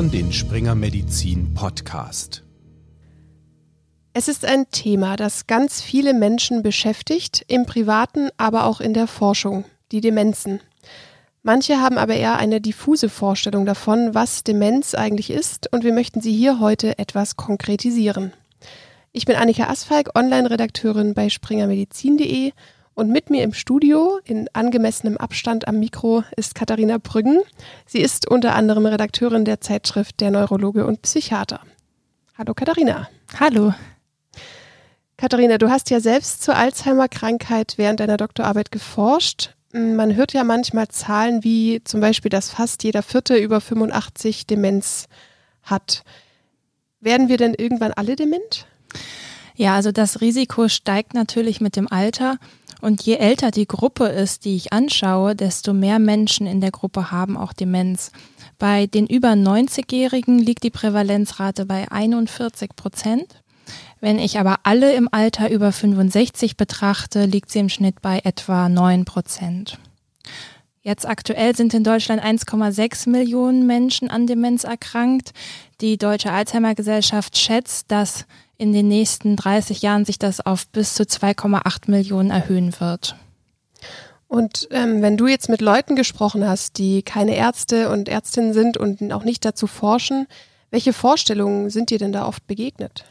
hören den Springer Medizin Podcast. Es ist ein Thema, das ganz viele Menschen beschäftigt, im privaten, aber auch in der Forschung, die Demenzen. Manche haben aber eher eine diffuse Vorstellung davon, was Demenz eigentlich ist, und wir möchten sie hier heute etwas konkretisieren. Ich bin Annika Asfalk, Online-Redakteurin bei springermedizin.de und mit mir im Studio, in angemessenem Abstand am Mikro, ist Katharina Brüggen. Sie ist unter anderem Redakteurin der Zeitschrift Der Neurologe und Psychiater. Hallo Katharina. Hallo. Katharina, du hast ja selbst zur Alzheimer-Krankheit während deiner Doktorarbeit geforscht. Man hört ja manchmal Zahlen wie zum Beispiel, dass fast jeder Vierte über 85 Demenz hat. Werden wir denn irgendwann alle dement? Ja, also das Risiko steigt natürlich mit dem Alter. Und je älter die Gruppe ist, die ich anschaue, desto mehr Menschen in der Gruppe haben auch Demenz. Bei den über 90-Jährigen liegt die Prävalenzrate bei 41 Prozent. Wenn ich aber alle im Alter über 65 betrachte, liegt sie im Schnitt bei etwa 9 Prozent. Jetzt aktuell sind in Deutschland 1,6 Millionen Menschen an Demenz erkrankt. Die Deutsche Alzheimer Gesellschaft schätzt, dass in den nächsten 30 Jahren sich das auf bis zu 2,8 Millionen erhöhen wird. Und ähm, wenn du jetzt mit Leuten gesprochen hast, die keine Ärzte und Ärztinnen sind und auch nicht dazu forschen, welche Vorstellungen sind dir denn da oft begegnet?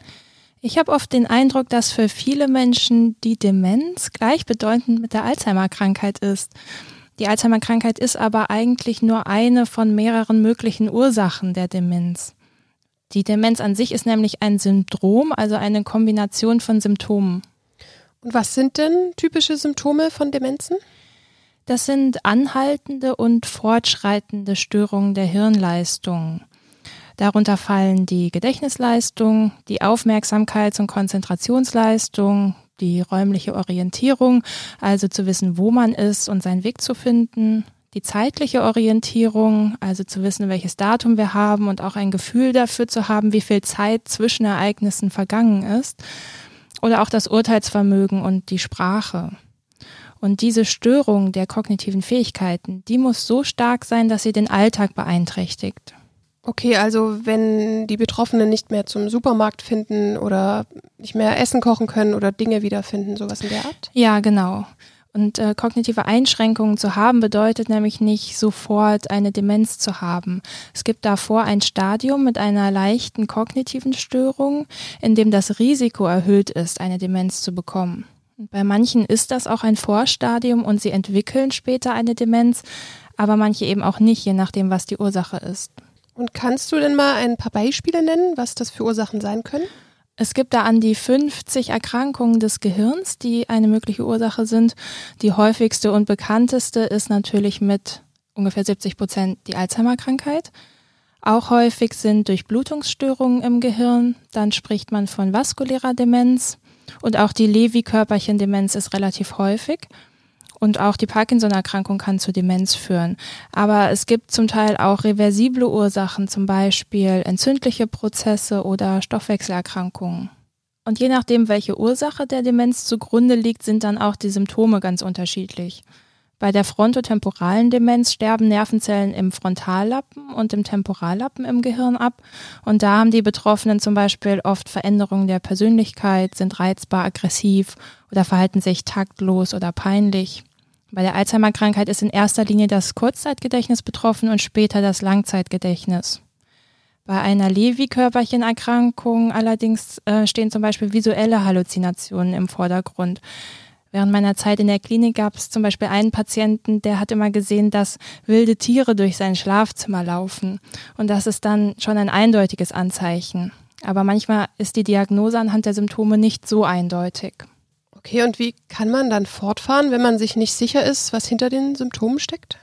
Ich habe oft den Eindruck, dass für viele Menschen die Demenz gleichbedeutend mit der Alzheimer-Krankheit ist. Die Alzheimer-Krankheit ist aber eigentlich nur eine von mehreren möglichen Ursachen der Demenz. Die Demenz an sich ist nämlich ein Syndrom, also eine Kombination von Symptomen. Und was sind denn typische Symptome von Demenzen? Das sind anhaltende und fortschreitende Störungen der Hirnleistung. Darunter fallen die Gedächtnisleistung, die Aufmerksamkeits- und Konzentrationsleistung, die räumliche Orientierung, also zu wissen, wo man ist und seinen Weg zu finden, die zeitliche Orientierung, also zu wissen, welches Datum wir haben und auch ein Gefühl dafür zu haben, wie viel Zeit zwischen Ereignissen vergangen ist, oder auch das Urteilsvermögen und die Sprache. Und diese Störung der kognitiven Fähigkeiten, die muss so stark sein, dass sie den Alltag beeinträchtigt. Okay, also wenn die Betroffenen nicht mehr zum Supermarkt finden oder nicht mehr Essen kochen können oder Dinge wiederfinden, sowas in der Art? Ja, genau. Und äh, kognitive Einschränkungen zu haben bedeutet nämlich nicht sofort eine Demenz zu haben. Es gibt davor ein Stadium mit einer leichten kognitiven Störung, in dem das Risiko erhöht ist, eine Demenz zu bekommen. Und bei manchen ist das auch ein Vorstadium und sie entwickeln später eine Demenz, aber manche eben auch nicht, je nachdem, was die Ursache ist. Und kannst du denn mal ein paar Beispiele nennen, was das für Ursachen sein können? Es gibt da an die 50 Erkrankungen des Gehirns, die eine mögliche Ursache sind. Die häufigste und bekannteste ist natürlich mit ungefähr 70 Prozent die Alzheimer-Krankheit. Auch häufig sind Durchblutungsstörungen im Gehirn. Dann spricht man von vaskulärer Demenz. Und auch die Lewy-Körperchen-Demenz ist relativ häufig. Und auch die Parkinson-Erkrankung kann zu Demenz führen. Aber es gibt zum Teil auch reversible Ursachen, zum Beispiel entzündliche Prozesse oder Stoffwechselerkrankungen. Und je nachdem, welche Ursache der Demenz zugrunde liegt, sind dann auch die Symptome ganz unterschiedlich. Bei der frontotemporalen Demenz sterben Nervenzellen im Frontallappen und im Temporallappen im Gehirn ab. Und da haben die Betroffenen zum Beispiel oft Veränderungen der Persönlichkeit, sind reizbar, aggressiv oder verhalten sich taktlos oder peinlich. Bei der Alzheimer-Krankheit ist in erster Linie das Kurzzeitgedächtnis betroffen und später das Langzeitgedächtnis. Bei einer Lewy-Körperchenerkrankung allerdings äh, stehen zum Beispiel visuelle Halluzinationen im Vordergrund. Während meiner Zeit in der Klinik gab es zum Beispiel einen Patienten, der hat immer gesehen, dass wilde Tiere durch sein Schlafzimmer laufen. Und das ist dann schon ein eindeutiges Anzeichen. Aber manchmal ist die Diagnose anhand der Symptome nicht so eindeutig. Okay, und wie kann man dann fortfahren, wenn man sich nicht sicher ist, was hinter den Symptomen steckt?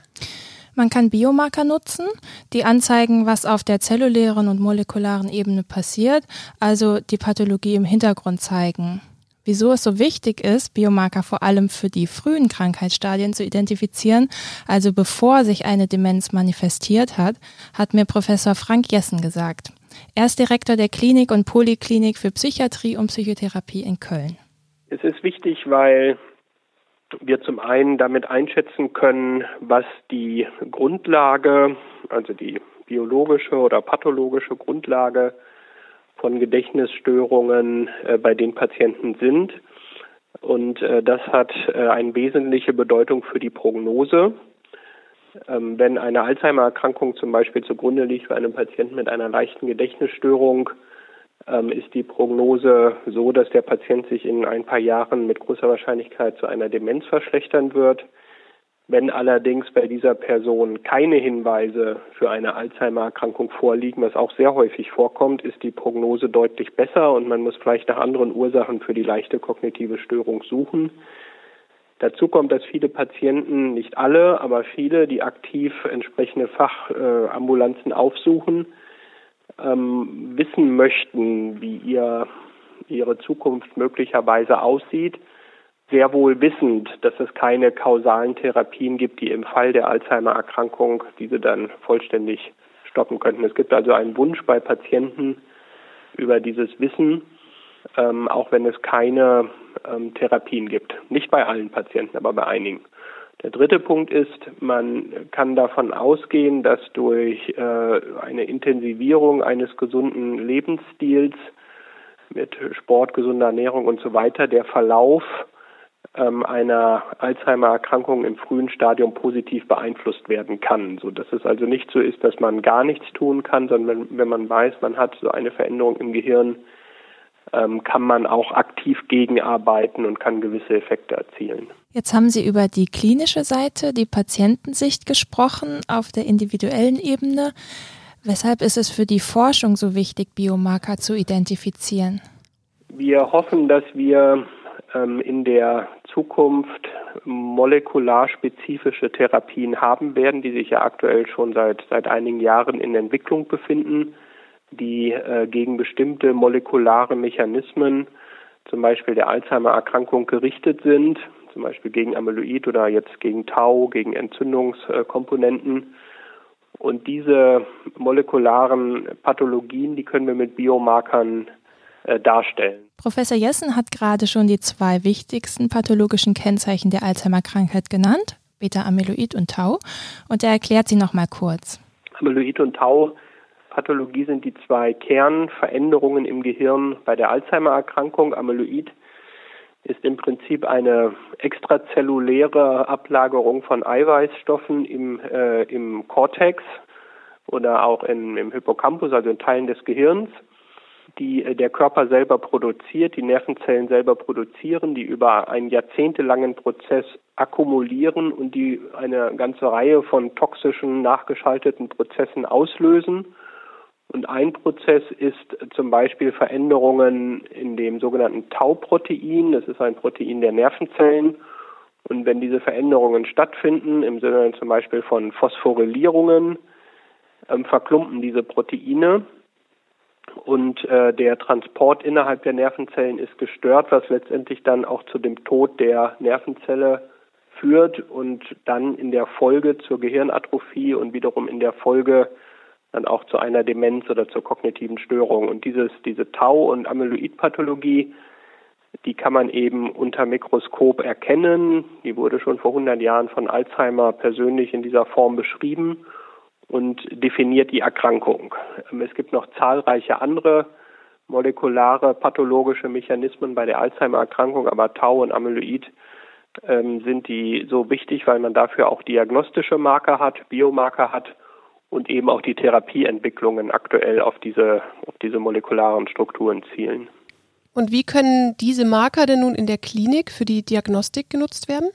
Man kann Biomarker nutzen, die anzeigen, was auf der zellulären und molekularen Ebene passiert, also die Pathologie im Hintergrund zeigen. Wieso es so wichtig ist, Biomarker vor allem für die frühen Krankheitsstadien zu identifizieren, also bevor sich eine Demenz manifestiert hat, hat mir Professor Frank Jessen gesagt. Er ist Direktor der Klinik und Poliklinik für Psychiatrie und Psychotherapie in Köln. Es ist wichtig, weil wir zum einen damit einschätzen können, was die Grundlage, also die biologische oder pathologische Grundlage von Gedächtnisstörungen äh, bei den Patienten sind. Und äh, das hat äh, eine wesentliche Bedeutung für die Prognose. Ähm, wenn eine Alzheimer-Erkrankung zum Beispiel zugrunde liegt für einen Patienten mit einer leichten Gedächtnisstörung, ist die Prognose so, dass der Patient sich in ein paar Jahren mit großer Wahrscheinlichkeit zu einer Demenz verschlechtern wird. Wenn allerdings bei dieser Person keine Hinweise für eine Alzheimer-Erkrankung vorliegen, was auch sehr häufig vorkommt, ist die Prognose deutlich besser und man muss vielleicht nach anderen Ursachen für die leichte kognitive Störung suchen. Dazu kommt, dass viele Patienten, nicht alle, aber viele, die aktiv entsprechende Fachambulanzen aufsuchen, ähm, wissen möchten, wie ihr, ihre Zukunft möglicherweise aussieht sehr wohl wissend, dass es keine kausalen Therapien gibt, die im Fall der Alzheimer-Erkrankung diese dann vollständig stoppen könnten. Es gibt also einen Wunsch bei Patienten über dieses Wissen, ähm, auch wenn es keine ähm, Therapien gibt. Nicht bei allen Patienten, aber bei einigen. Der dritte Punkt ist, man kann davon ausgehen, dass durch äh, eine Intensivierung eines gesunden Lebensstils mit Sport, gesunder Ernährung und so weiter der Verlauf ähm, einer Alzheimer-Erkrankung im frühen Stadium positiv beeinflusst werden kann, so dass es also nicht so ist, dass man gar nichts tun kann, sondern wenn, man weiß, man hat so eine Veränderung im Gehirn, kann man auch aktiv gegenarbeiten und kann gewisse Effekte erzielen. Jetzt haben Sie über die klinische Seite, die Patientensicht gesprochen, auf der individuellen Ebene. Weshalb ist es für die Forschung so wichtig, Biomarker zu identifizieren? Wir hoffen, dass wir ähm, in der Zukunft molekularspezifische Therapien haben werden, die sich ja aktuell schon seit, seit einigen Jahren in Entwicklung befinden, die äh, gegen bestimmte molekulare Mechanismen, zum Beispiel der Alzheimer-Erkrankung, gerichtet sind, zum Beispiel gegen Amyloid oder jetzt gegen Tau, gegen Entzündungskomponenten. Und diese molekularen Pathologien, die können wir mit Biomarkern äh, darstellen. Professor Jessen hat gerade schon die zwei wichtigsten pathologischen Kennzeichen der Alzheimer-Krankheit genannt, Beta-Amyloid und Tau, und er erklärt sie noch mal kurz. Amyloid und Tau Pathologie sind die zwei Kernveränderungen im Gehirn bei der Alzheimer-Erkrankung. Amyloid ist im Prinzip eine extrazelluläre Ablagerung von Eiweißstoffen im, äh, im Cortex oder auch in, im Hippocampus, also in Teilen des Gehirns die äh, der Körper selber produziert, die Nervenzellen selber produzieren, die über einen jahrzehntelangen Prozess akkumulieren und die eine ganze Reihe von toxischen nachgeschalteten Prozessen auslösen. Und ein Prozess ist zum Beispiel Veränderungen in dem sogenannten Tau-Protein. Das ist ein Protein der Nervenzellen. Und wenn diese Veränderungen stattfinden, im Sinne zum Beispiel von Phosphorylierungen, ähm, verklumpen diese Proteine und äh, der Transport innerhalb der Nervenzellen ist gestört, was letztendlich dann auch zu dem Tod der Nervenzelle führt und dann in der Folge zur Gehirnatrophie und wiederum in der Folge dann auch zu einer Demenz oder zur kognitiven Störung. Und dieses, diese Tau- und Amyloidpathologie, die kann man eben unter Mikroskop erkennen. Die wurde schon vor 100 Jahren von Alzheimer persönlich in dieser Form beschrieben und definiert die Erkrankung. Ähm, es gibt noch zahlreiche andere molekulare pathologische Mechanismen bei der Alzheimer-Erkrankung, aber Tau und Amyloid ähm, sind die so wichtig, weil man dafür auch diagnostische Marker hat, Biomarker hat und eben auch die Therapieentwicklungen aktuell auf diese, auf diese molekularen Strukturen zielen. Und wie können diese Marker denn nun in der Klinik für die Diagnostik genutzt werden?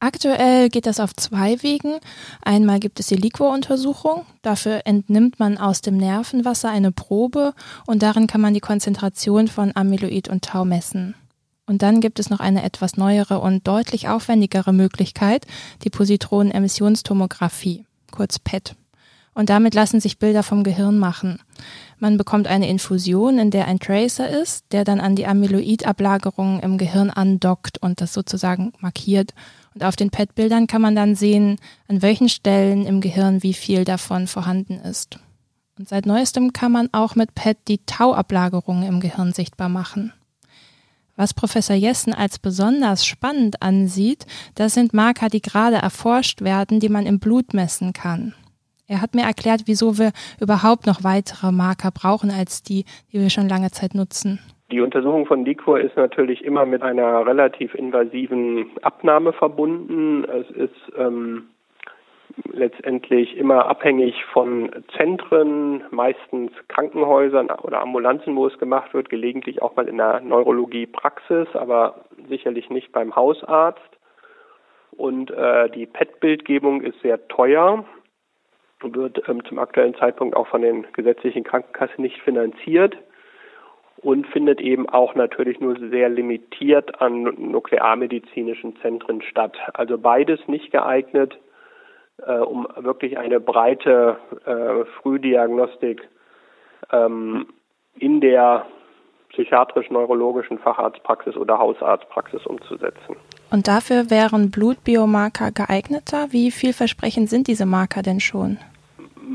Aktuell geht das auf zwei Wegen. Einmal gibt es die Liquor-Untersuchung. Dafür entnimmt man aus dem Nervenwasser eine Probe und darin kann man die Konzentration von Amyloid und Tau messen. Und dann gibt es noch eine etwas neuere und deutlich aufwendigere Möglichkeit, die Positronenemissionstomographie, kurz PET. Und damit lassen sich Bilder vom Gehirn machen. Man bekommt eine Infusion, in der ein Tracer ist, der dann an die Amyloid-Ablagerungen im Gehirn andockt und das sozusagen markiert und auf den PET-Bildern kann man dann sehen, an welchen Stellen im Gehirn wie viel davon vorhanden ist. Und seit neuestem kann man auch mit PET die Tauablagerungen im Gehirn sichtbar machen. Was Professor Jessen als besonders spannend ansieht, das sind Marker, die gerade erforscht werden, die man im Blut messen kann. Er hat mir erklärt, wieso wir überhaupt noch weitere Marker brauchen als die, die wir schon lange Zeit nutzen. Die Untersuchung von Liquor ist natürlich immer mit einer relativ invasiven Abnahme verbunden. Es ist ähm, letztendlich immer abhängig von Zentren, meistens Krankenhäusern oder Ambulanzen, wo es gemacht wird, gelegentlich auch mal in der Neurologie-Praxis, aber sicherlich nicht beim Hausarzt. Und äh, die PET-Bildgebung ist sehr teuer, wird ähm, zum aktuellen Zeitpunkt auch von den gesetzlichen Krankenkassen nicht finanziert und findet eben auch natürlich nur sehr limitiert an nuklearmedizinischen Zentren statt. Also beides nicht geeignet, äh, um wirklich eine breite äh, Frühdiagnostik ähm, in der psychiatrisch-neurologischen Facharztpraxis oder Hausarztpraxis umzusetzen. Und dafür wären Blutbiomarker geeigneter? Wie vielversprechend sind diese Marker denn schon?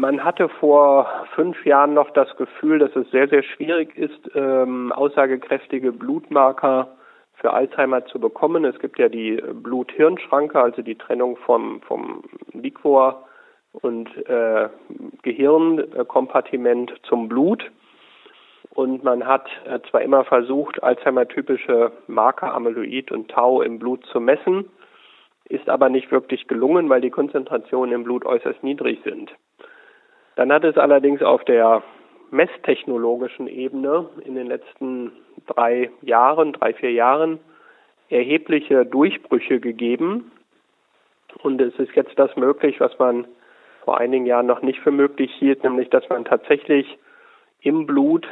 Man hatte vor fünf Jahren noch das Gefühl, dass es sehr, sehr schwierig ist, ähm, aussagekräftige Blutmarker für Alzheimer zu bekommen. Es gibt ja die Blut-Hirn-Schranke, also die Trennung vom, vom Liquor und äh, Gehirnkompartiment zum Blut. Und man hat äh, zwar immer versucht, Alzheimer-typische Marker Amyloid und Tau im Blut zu messen, ist aber nicht wirklich gelungen, weil die Konzentrationen im Blut äußerst niedrig sind. Dann hat es allerdings auf der messtechnologischen Ebene in den letzten drei Jahren, drei, vier Jahren erhebliche Durchbrüche gegeben. Und es ist jetzt das möglich, was man vor einigen Jahren noch nicht für möglich hielt, nämlich dass man tatsächlich im Blut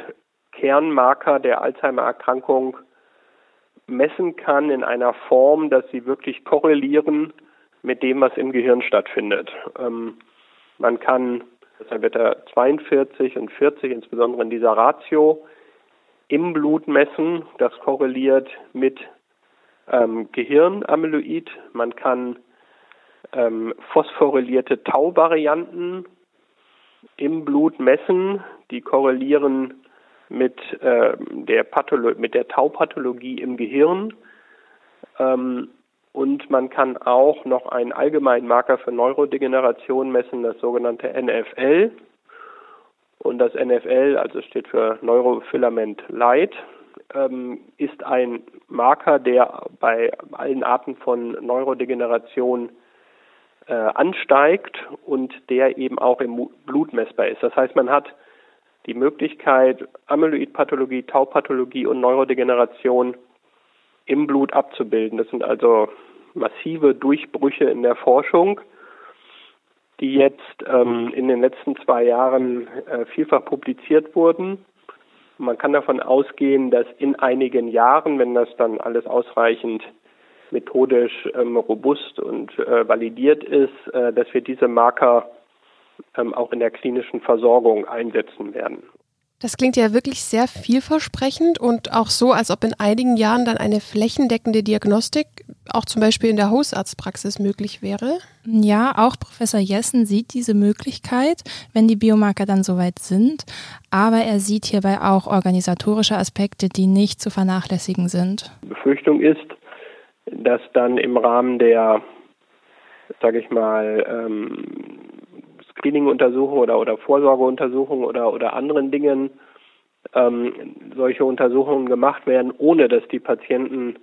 Kernmarker der Alzheimer-Erkrankung messen kann in einer Form, dass sie wirklich korrelieren mit dem, was im Gehirn stattfindet. Ähm, man kann Deshalb wird er 42 und 40, insbesondere in dieser Ratio, im Blut messen. Das korreliert mit ähm, Gehirnamyloid. Man kann ähm, phosphorylierte Tau-Varianten im Blut messen. Die korrelieren mit, äh, der, Patholo mit der Taupathologie im Gehirn. Ähm, und man kann auch noch einen allgemeinen Marker für Neurodegeneration messen, das sogenannte NFL. Und das NFL, also steht für Neurofilament Light, ähm, ist ein Marker, der bei allen Arten von Neurodegeneration äh, ansteigt und der eben auch im Blut messbar ist. Das heißt, man hat die Möglichkeit, Amyloidpathologie, Taupathologie und Neurodegeneration im Blut abzubilden. Das sind also massive Durchbrüche in der Forschung, die jetzt ähm, in den letzten zwei Jahren äh, vielfach publiziert wurden. Man kann davon ausgehen, dass in einigen Jahren, wenn das dann alles ausreichend methodisch ähm, robust und äh, validiert ist, äh, dass wir diese Marker ähm, auch in der klinischen Versorgung einsetzen werden. Das klingt ja wirklich sehr vielversprechend und auch so, als ob in einigen Jahren dann eine flächendeckende Diagnostik auch zum Beispiel in der Hausarztpraxis möglich wäre. Ja, auch Professor Jessen sieht diese Möglichkeit, wenn die Biomarker dann soweit sind. Aber er sieht hierbei auch organisatorische Aspekte, die nicht zu vernachlässigen sind. Die Befürchtung ist, dass dann im Rahmen der, sage ich mal, ähm, Screening-Untersuchungen oder, oder Vorsorgeuntersuchungen oder, oder anderen Dingen ähm, solche Untersuchungen gemacht werden, ohne dass die Patienten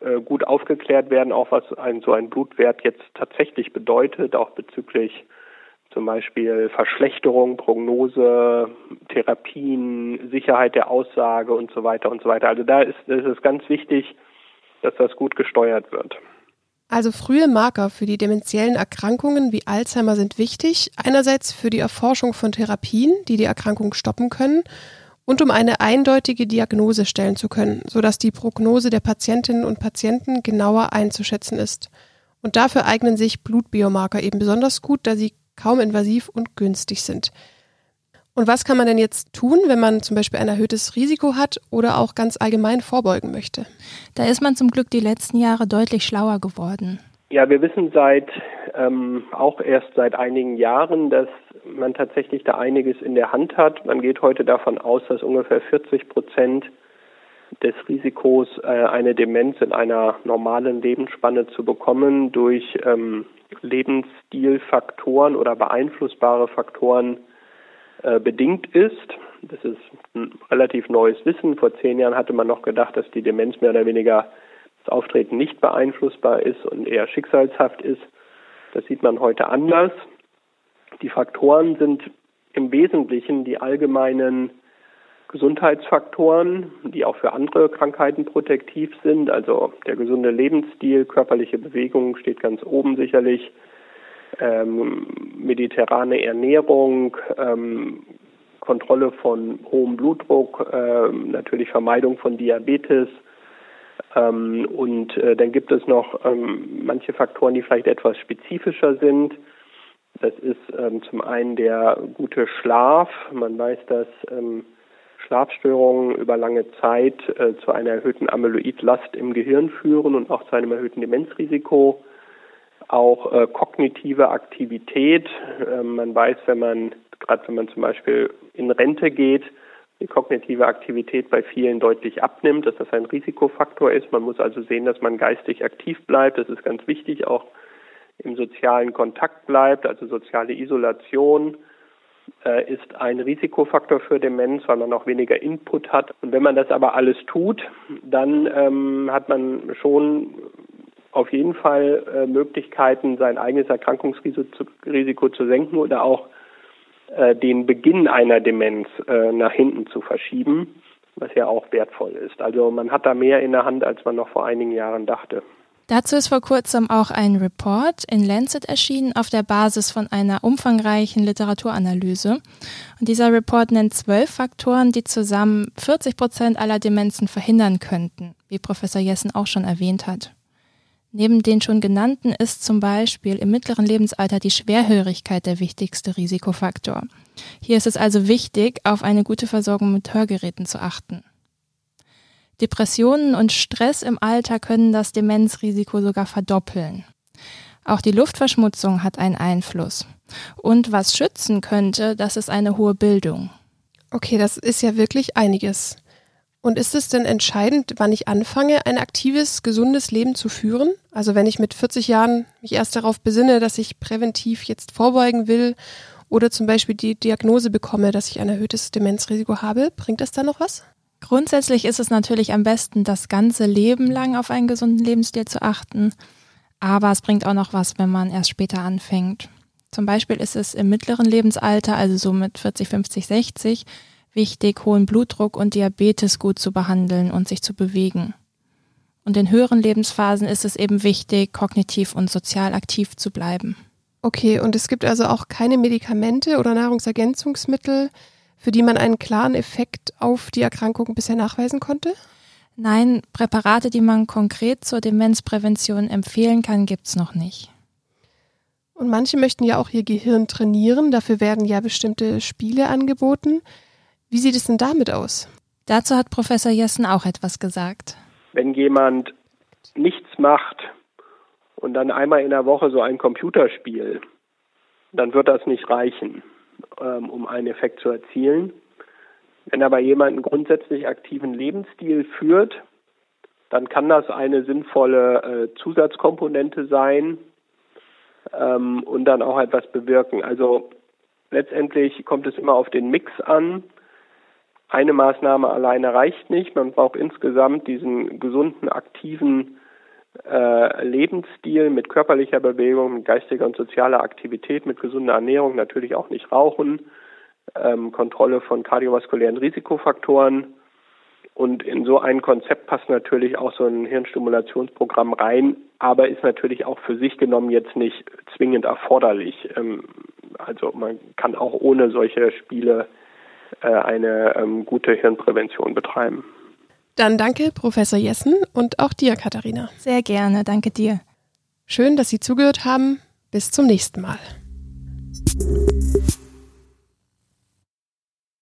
äh, gut aufgeklärt werden, auch was ein, so ein Blutwert jetzt tatsächlich bedeutet, auch bezüglich zum Beispiel Verschlechterung, Prognose, Therapien, Sicherheit der Aussage und so weiter und so weiter. Also da ist, ist es ganz wichtig, dass das gut gesteuert wird. Also frühe Marker für die demenziellen Erkrankungen wie Alzheimer sind wichtig. Einerseits für die Erforschung von Therapien, die die Erkrankung stoppen können und um eine eindeutige Diagnose stellen zu können, sodass die Prognose der Patientinnen und Patienten genauer einzuschätzen ist. Und dafür eignen sich Blutbiomarker eben besonders gut, da sie kaum invasiv und günstig sind. Und was kann man denn jetzt tun, wenn man zum Beispiel ein erhöhtes Risiko hat oder auch ganz allgemein vorbeugen möchte? Da ist man zum Glück die letzten Jahre deutlich schlauer geworden. Ja, wir wissen seit ähm, auch erst seit einigen Jahren, dass man tatsächlich da einiges in der Hand hat. Man geht heute davon aus, dass ungefähr 40 Prozent des Risikos, äh, eine Demenz in einer normalen Lebensspanne zu bekommen durch ähm, Lebensstilfaktoren oder beeinflussbare Faktoren äh, bedingt ist. Das ist ein relativ neues Wissen. Vor zehn Jahren hatte man noch gedacht, dass die Demenz mehr oder weniger das Auftreten nicht beeinflussbar ist und eher schicksalshaft ist. Das sieht man heute anders. Die Faktoren sind im Wesentlichen die allgemeinen Gesundheitsfaktoren, die auch für andere Krankheiten protektiv sind. Also der gesunde Lebensstil, körperliche Bewegung steht ganz oben sicherlich. Ähm, mediterrane Ernährung, ähm, Kontrolle von hohem Blutdruck, ähm, natürlich Vermeidung von Diabetes. Ähm, und äh, dann gibt es noch ähm, manche Faktoren, die vielleicht etwas spezifischer sind. Das ist ähm, zum einen der gute Schlaf. Man weiß, dass ähm, Schlafstörungen über lange Zeit äh, zu einer erhöhten Amyloidlast im Gehirn führen und auch zu einem erhöhten Demenzrisiko. Auch äh, kognitive Aktivität. Äh, man weiß, wenn man, gerade wenn man zum Beispiel in Rente geht, die kognitive Aktivität bei vielen deutlich abnimmt, dass das ein Risikofaktor ist. Man muss also sehen, dass man geistig aktiv bleibt. Das ist ganz wichtig, auch im sozialen Kontakt bleibt, also soziale Isolation äh, ist ein Risikofaktor für Demenz, weil man auch weniger Input hat. Und wenn man das aber alles tut, dann ähm, hat man schon auf jeden Fall äh, Möglichkeiten, sein eigenes Erkrankungsrisiko zu, senken oder auch äh, den Beginn einer Demenz äh, nach hinten zu verschieben, was ja auch wertvoll ist. Also man hat da mehr in der Hand, als man noch vor einigen Jahren dachte. Dazu ist vor kurzem auch ein Report in Lancet erschienen auf der Basis von einer umfangreichen Literaturanalyse. Und dieser Report nennt zwölf Faktoren, die zusammen 40 Prozent aller Demenzen verhindern könnten, wie Professor Jessen auch schon erwähnt hat. Neben den schon genannten ist zum Beispiel im mittleren Lebensalter die Schwerhörigkeit der wichtigste Risikofaktor. Hier ist es also wichtig, auf eine gute Versorgung mit Hörgeräten zu achten. Depressionen und Stress im Alter können das Demenzrisiko sogar verdoppeln. Auch die Luftverschmutzung hat einen Einfluss. Und was schützen könnte, das ist eine hohe Bildung. Okay, das ist ja wirklich einiges. Und ist es denn entscheidend, wann ich anfange, ein aktives, gesundes Leben zu führen? Also wenn ich mit 40 Jahren mich erst darauf besinne, dass ich präventiv jetzt vorbeugen will oder zum Beispiel die Diagnose bekomme, dass ich ein erhöhtes Demenzrisiko habe, bringt das da noch was? Grundsätzlich ist es natürlich am besten, das ganze Leben lang auf einen gesunden Lebensstil zu achten. Aber es bringt auch noch was, wenn man erst später anfängt. Zum Beispiel ist es im mittleren Lebensalter, also so mit 40, 50, 60, wichtig, hohen Blutdruck und Diabetes gut zu behandeln und sich zu bewegen. Und in höheren Lebensphasen ist es eben wichtig, kognitiv und sozial aktiv zu bleiben. Okay, und es gibt also auch keine Medikamente oder Nahrungsergänzungsmittel, für die man einen klaren Effekt auf die Erkrankung bisher nachweisen konnte? Nein, Präparate, die man konkret zur Demenzprävention empfehlen kann, gibt es noch nicht. Und manche möchten ja auch ihr Gehirn trainieren, dafür werden ja bestimmte Spiele angeboten. Wie sieht es denn damit aus? Dazu hat Professor Jessen auch etwas gesagt. Wenn jemand nichts macht und dann einmal in der Woche so ein Computerspiel, dann wird das nicht reichen ähm, um einen Effekt zu erzielen. Wenn aber jemand einen grundsätzlich aktiven Lebensstil führt, dann kann das eine sinnvolle äh, Zusatzkomponente sein ähm, und dann auch etwas bewirken. Also letztendlich kommt es immer auf den Mix an. Eine Maßnahme alleine reicht nicht. Man braucht insgesamt diesen gesunden, aktiven äh, Lebensstil mit körperlicher Bewegung, mit geistiger und sozialer Aktivität, mit gesunder Ernährung, natürlich auch nicht rauchen, ähm, Kontrolle von kardiovaskulären Risikofaktoren. Und in so ein Konzept passt natürlich auch so ein Hirnstimulationsprogramm rein, aber ist natürlich auch für sich genommen jetzt nicht zwingend erforderlich. Ähm, also man kann auch ohne solche Spiele eine ähm, gute Hirnprävention betreiben. Dann danke Professor Jessen und auch dir, Katharina. Sehr gerne, danke dir. Schön, dass Sie zugehört haben. Bis zum nächsten Mal.